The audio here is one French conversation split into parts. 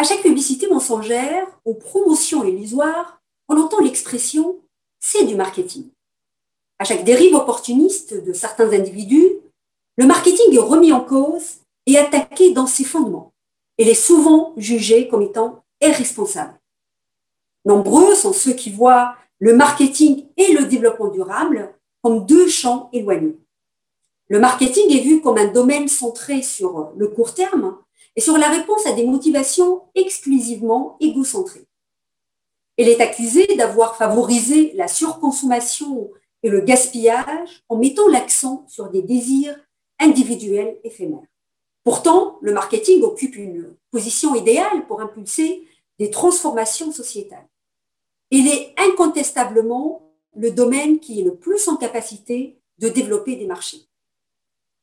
À chaque publicité mensongère, aux promotions illusoires, on entend l'expression c'est du marketing. À chaque dérive opportuniste de certains individus, le marketing est remis en cause et attaqué dans ses fondements. Il est souvent jugé comme étant irresponsable. Nombreux sont ceux qui voient le marketing et le développement durable comme deux champs éloignés. Le marketing est vu comme un domaine centré sur le court terme et sur la réponse à des motivations exclusivement égocentrées. Elle est accusée d'avoir favorisé la surconsommation et le gaspillage en mettant l'accent sur des désirs individuels éphémères. Pourtant, le marketing occupe une position idéale pour impulser des transformations sociétales. Il est incontestablement le domaine qui est le plus en capacité de développer des marchés.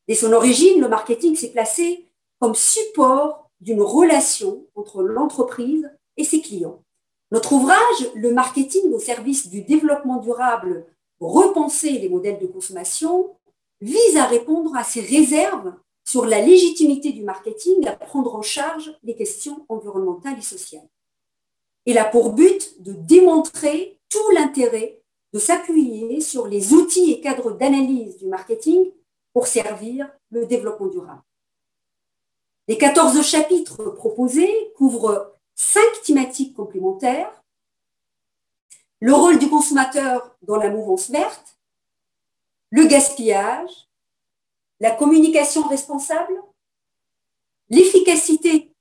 Dès son origine, le marketing s'est placé comme support d'une relation entre l'entreprise et ses clients. Notre ouvrage, Le marketing au service du développement durable, repenser les modèles de consommation, vise à répondre à ces réserves sur la légitimité du marketing à prendre en charge les questions environnementales et sociales. Il a pour but de démontrer tout l'intérêt de s'appuyer sur les outils et cadres d'analyse du marketing pour servir le développement durable. Les 14 chapitres proposés couvrent cinq thématiques complémentaires. Le rôle du consommateur dans la mouvance verte, le gaspillage, la communication responsable, l'efficacité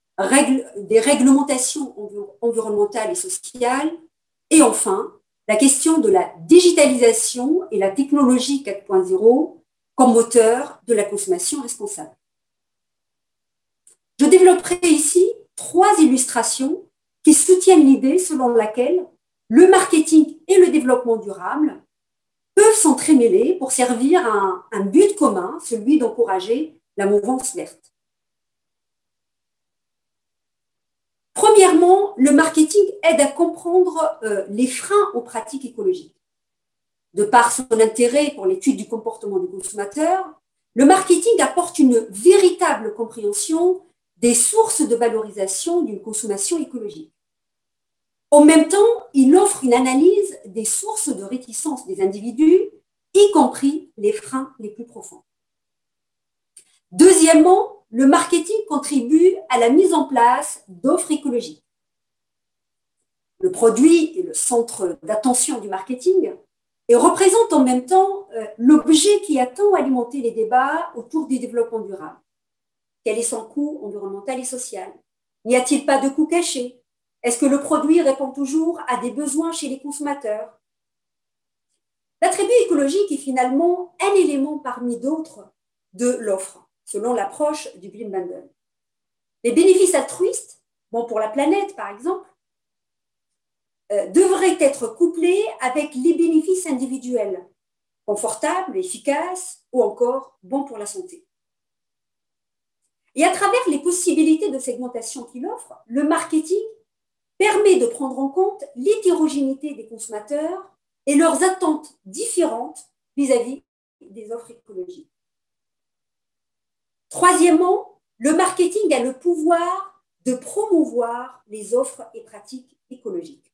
des réglementations environnementales et sociales, et enfin la question de la digitalisation et la technologie 4.0 comme moteur de la consommation responsable. Je développerai ici trois illustrations qui soutiennent l'idée selon laquelle le marketing et le développement durable peuvent s'entremêler pour servir à un, but commun, celui d'encourager la mouvance verte. Premièrement, le marketing aide à comprendre euh, les freins aux pratiques écologiques. De par son intérêt pour l'étude du comportement du consommateur, le marketing apporte une véritable compréhension des sources de valorisation d'une consommation écologique. En même temps, il offre une analyse des sources de réticence des individus, y compris les freins les plus profonds. Deuxièmement, le marketing contribue à la mise en place d'offres écologiques. Le produit est le centre d'attention du marketing et représente en même temps euh, l'objet qui a tant alimenté les débats autour du développement durable. Quel est son coût environnemental et social? N'y a-t-il pas de coût caché? Est-ce que le produit répond toujours à des besoins chez les consommateurs? L'attribut écologique est finalement un élément parmi d'autres de l'offre, selon l'approche du Green Bundle. Les bénéfices altruistes, bon pour la planète par exemple, euh, devraient être couplés avec les bénéfices individuels, confortables, efficaces ou encore bons pour la santé. Et à travers les possibilités de segmentation qu'il offre, le marketing permet de prendre en compte l'hétérogénéité des consommateurs et leurs attentes différentes vis-à-vis des offres écologiques. Troisièmement, le marketing a le pouvoir de promouvoir les offres et pratiques écologiques.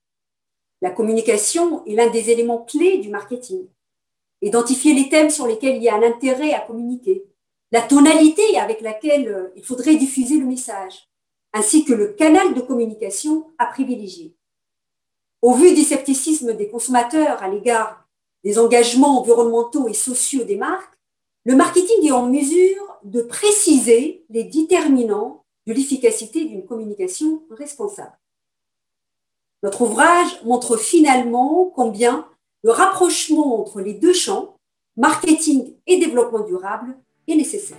La communication est l'un des éléments clés du marketing. Identifier les thèmes sur lesquels il y a un intérêt à communiquer, la tonalité avec laquelle euh, il faudrait diffuser le message, ainsi que le canal de communication à privilégier. Au vu du scepticisme des consommateurs à l'égard des engagements environnementaux et sociaux des marques, le marketing est en mesure de préciser les déterminants de l'efficacité d'une communication responsable. Notre ouvrage montre finalement combien le rapprochement entre les deux champs, marketing et développement durable, est nécessaire.